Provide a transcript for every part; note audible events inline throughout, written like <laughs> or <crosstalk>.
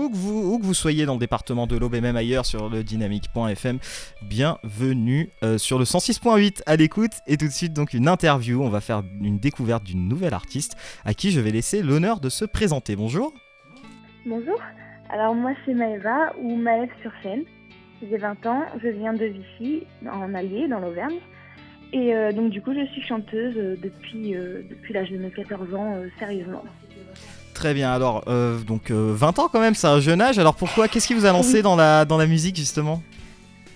où que vous, soyez dans le département de l'Aube et même ailleurs sur le dynamique.fm, bienvenue euh, sur le 106.8 à l'écoute. Et tout de suite, donc, une interview. On va faire une découverte d'une nouvelle artiste à qui je vais laisser l'honneur de se présenter. Bonjour. Bonjour. Alors, moi, c'est Maëva ou Maëve sur scène. J'ai 20 ans, je viens de Vichy, en Allier, dans l'Auvergne. Et euh, donc, du coup, je suis chanteuse euh, depuis, depuis l'âge de mes 14 ans, sérieusement. Très bien. Alors, euh, donc, euh, 20 ans quand même, c'est un jeune âge. Alors, pourquoi Qu'est-ce qui vous a lancé dans la, dans la musique, justement?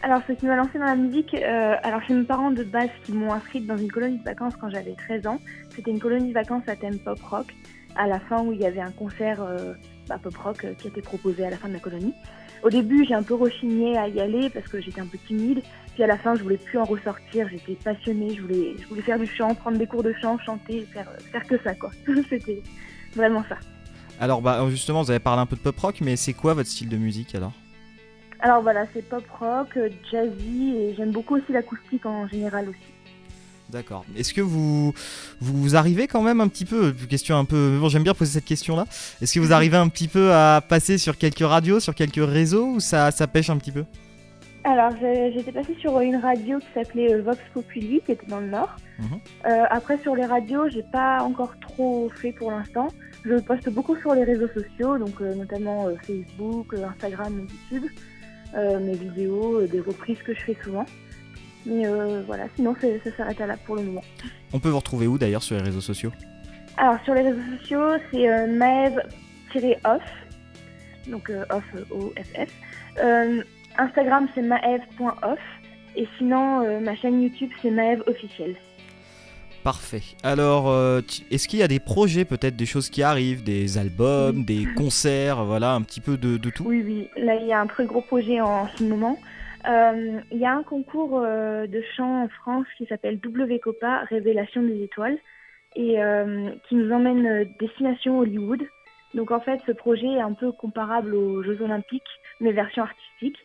Alors, ce qui m'a lancée dans la musique, euh, alors c'est mes parents de base qui m'ont inscrite dans une colonie de vacances quand j'avais 13 ans. C'était une colonie de vacances à thème pop rock, à la fin où il y avait un concert euh, bah, pop rock qui était proposé à la fin de la colonie. Au début, j'ai un peu rechigné à y aller parce que j'étais un peu timide. Puis à la fin, je voulais plus en ressortir. J'étais passionnée. Je voulais, je voulais faire du chant, prendre des cours de chant, chanter, faire, faire que ça, quoi. <laughs> C'était vraiment ça. Alors, bah, justement, vous avez parlé un peu de pop rock, mais c'est quoi votre style de musique alors? Alors voilà, c'est pop rock, euh, jazzy et j'aime beaucoup aussi l'acoustique en général aussi. D'accord. Est-ce que vous, vous arrivez quand même un petit peu, question un peu, bon j'aime bien poser cette question-là, est-ce que vous arrivez un petit peu à passer sur quelques radios, sur quelques réseaux, ou ça, ça pêche un petit peu? Alors j'étais passée sur une radio qui s'appelait euh, Vox Populi, qui était dans le Nord. Mhm. Euh, après sur les radios, j'ai pas encore trop fait pour l'instant. Je poste beaucoup sur les réseaux sociaux, donc euh, notamment euh, Facebook, Instagram YouTube, mes vidéos, des reprises que je fais souvent. Mais voilà, sinon ça s'arrête à là pour le moment. On peut vous retrouver où d'ailleurs sur les réseaux sociaux? Alors sur les réseaux sociaux, c'est Maeve-off, donc off O-F-F. Euh, Instagram c'est maeve.off et sinon euh, ma chaîne YouTube c'est Maeve officielle. Parfait. Alors, euh, est-ce qu'il y a des projets, peut-être des choses qui arrivent, des albums, Oui. des concerts, voilà, un petit peu de, de tout? Oui oui, là il y a un très gros projet en ce moment. Euh, Il y a un concours de chant en France qui s'appelle WCOPA Révélation des étoiles et qui nous emmène destination Hollywood. Donc en fait, ce projet est un peu comparable aux Jeux Olympiques, mais version artistique.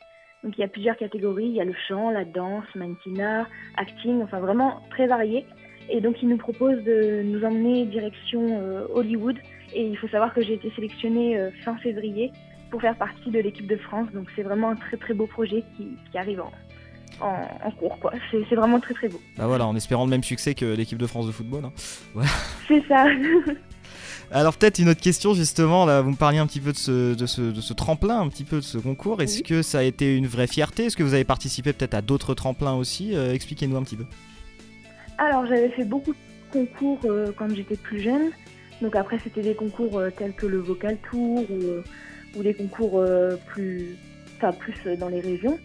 Donc il y a plusieurs catégories, il y a le chant, la danse, mannequinat, acting, enfin vraiment très varié. Et donc il nous propose de nous emmener direction euh, Hollywood. Et il faut savoir que j'ai été sélectionnée euh, fin février pour faire partie de l'équipe de France. Donc c'est vraiment un très très beau projet qui, qui arrive en, en, en cours. quoi. C'est c'est vraiment très très beau. Bah voilà, en espérant le même succès que l'équipe de France de football. hein. C'est ça. <laughs> Alors peut-être une autre question justement, là vous me parliez un petit peu de ce, de ce, de ce tremplin, un petit peu de ce concours. Est-ce Oui. que ça a été une vraie fierté? Est-ce que vous avez participé peut-être à d'autres tremplins aussi? Euh, Expliquez-nous un petit peu. Alors j'avais fait beaucoup de concours euh, quand j'étais plus jeune. Donc après c'était des concours euh, tels que le Vocal Tour ou, ou des concours plus, enfin, plus dans les régions.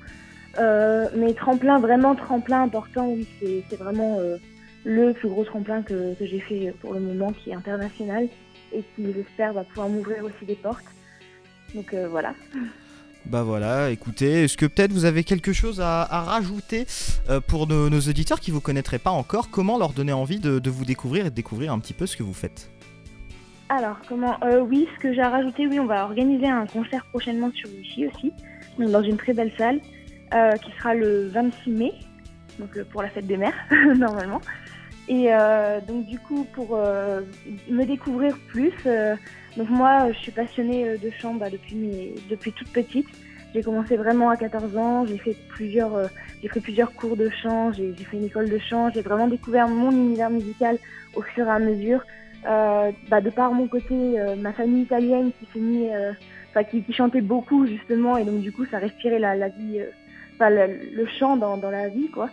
Mais tremplin, vraiment tremplin important, oui, c'est c'est vraiment le plus gros tremplin que, que j'ai fait pour le moment qui est international et qui j'espère va pouvoir m'ouvrir aussi des portes. Donc euh, voilà. <laughs> Bah voilà, écoutez, est-ce que peut-être vous avez quelque chose à, à rajouter euh, pour nos, nos auditeurs qui vous connaîtraient pas encore? Comment leur donner envie de, de vous découvrir et de découvrir un petit peu ce que vous faites? Alors, comment euh, Oui, ce que j'ai à rajouter, oui, on va organiser un concert prochainement sur Vichy aussi, donc dans une très belle salle, euh, qui sera le 26 mai, donc pour la fête des mères, <laughs> normalement. Et euh, donc, du coup, pour euh, me découvrir plus, euh, donc moi, je suis passionnée euh, de chant bah, depuis, mes, depuis toute petite. J'ai commencé vraiment à 14 ans, j'ai fait plusieurs, euh, j'ai pris plusieurs cours de chant, j'ai fait une école de chant, j'ai vraiment découvert mon univers musical au fur et à mesure. Euh, bah, de par mon côté, ma famille italienne qui s'est mis, enfin, qui, qui chantait beaucoup justement, et donc du coup ça respirait la, la vie, enfin, le, le chant dans, dans la vie quoi.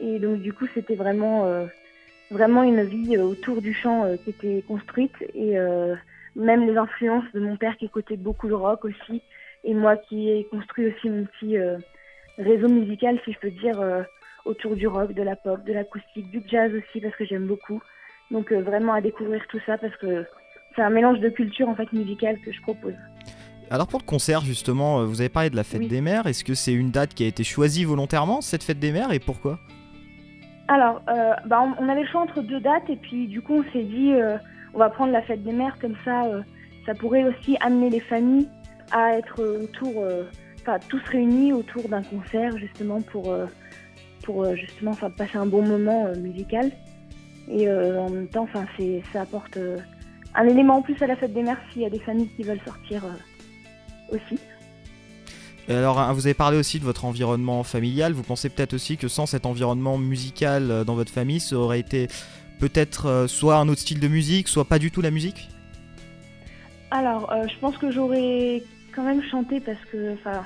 Et donc du coup c'était vraiment, vraiment une vie euh, autour du chant euh, qui était construite et euh, même les influences de mon père qui écoutait beaucoup de rock aussi, et moi qui ai construit aussi mon petit réseau musical si je peux dire autour du rock, de la pop, de l'acoustique, du jazz aussi parce que j'aime beaucoup. Donc vraiment à découvrir tout ça parce que c'est un mélange de culture en fait musicale que je propose. Alors pour le concert justement, vous avez parlé de la fête Oui. des mères. Est-ce que c'est une date qui a été choisie volontairement, cette fête des mères, et pourquoi? Alors, euh, bah, on, avait le choix entre deux dates et puis du coup on s'est dit euh, on va prendre la fête des mères comme ça, euh, ça pourrait aussi amener les familles à être autour, enfin tous réunis autour d'un concert justement pour justement enfin passer un bon moment musical. Et en même temps enfin ça apporte un élément en plus à la fête des mères s'il y a des familles qui veulent sortir euh, Alors, hein, vous avez parlé aussi de votre environnement familial. Vous pensez peut-être aussi que sans cet environnement musical euh, dans votre famille, ça aurait été peut-être euh, soit un autre style de musique, soit pas du tout la musique? Alors, euh, je pense que j'aurais quand même chanté parce que, enfin,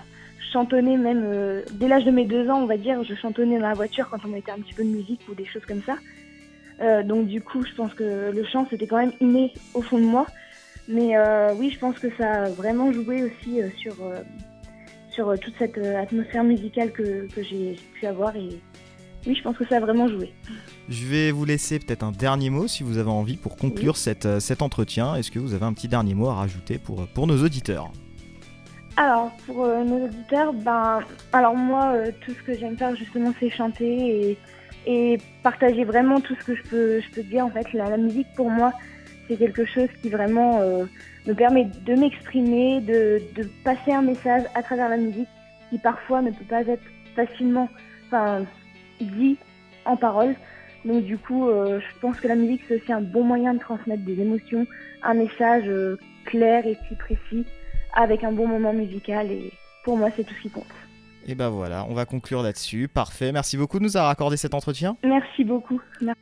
chantonnais même dès l'âge de mes deux ans, on va dire, je chantonnais dans la voiture quand on mettait un petit peu de musique ou des choses comme ça. donc du coup, je pense que le chant c'était quand même inné au fond de moi. Mais oui, je pense que ça a vraiment joué aussi sur sur euh, toute cette euh, atmosphère musicale que, que j'ai pu avoir. Et oui, je pense que ça a vraiment joué. Je vais vous laisser peut-être un dernier mot si vous avez envie pour conclure cette, euh, cet entretien. Est-ce que vous avez un petit dernier mot à rajouter pour, pour nos auditeurs? Alors, pour nos auditeurs, ben, alors moi, tout ce que j'aime faire justement, c'est chanter et, et, partager vraiment tout ce que je peux, je peux dire. En fait, la, musique pour moi, c'est quelque chose qui vraiment me permet de m'exprimer, de, de, passer un message à travers la musique qui parfois ne peut pas être facilement enfin, dit en parole. Donc du coup, euh, je pense que la musique c'est aussi un bon moyen de transmettre des émotions, un message euh, clair et si précis avec un bon moment musical et pour moi c'est tout ce qui compte. Et ben voilà, on va conclure là-dessus. Parfait. Merci beaucoup de nous avoir accordé cet entretien. Merci beaucoup. Merci.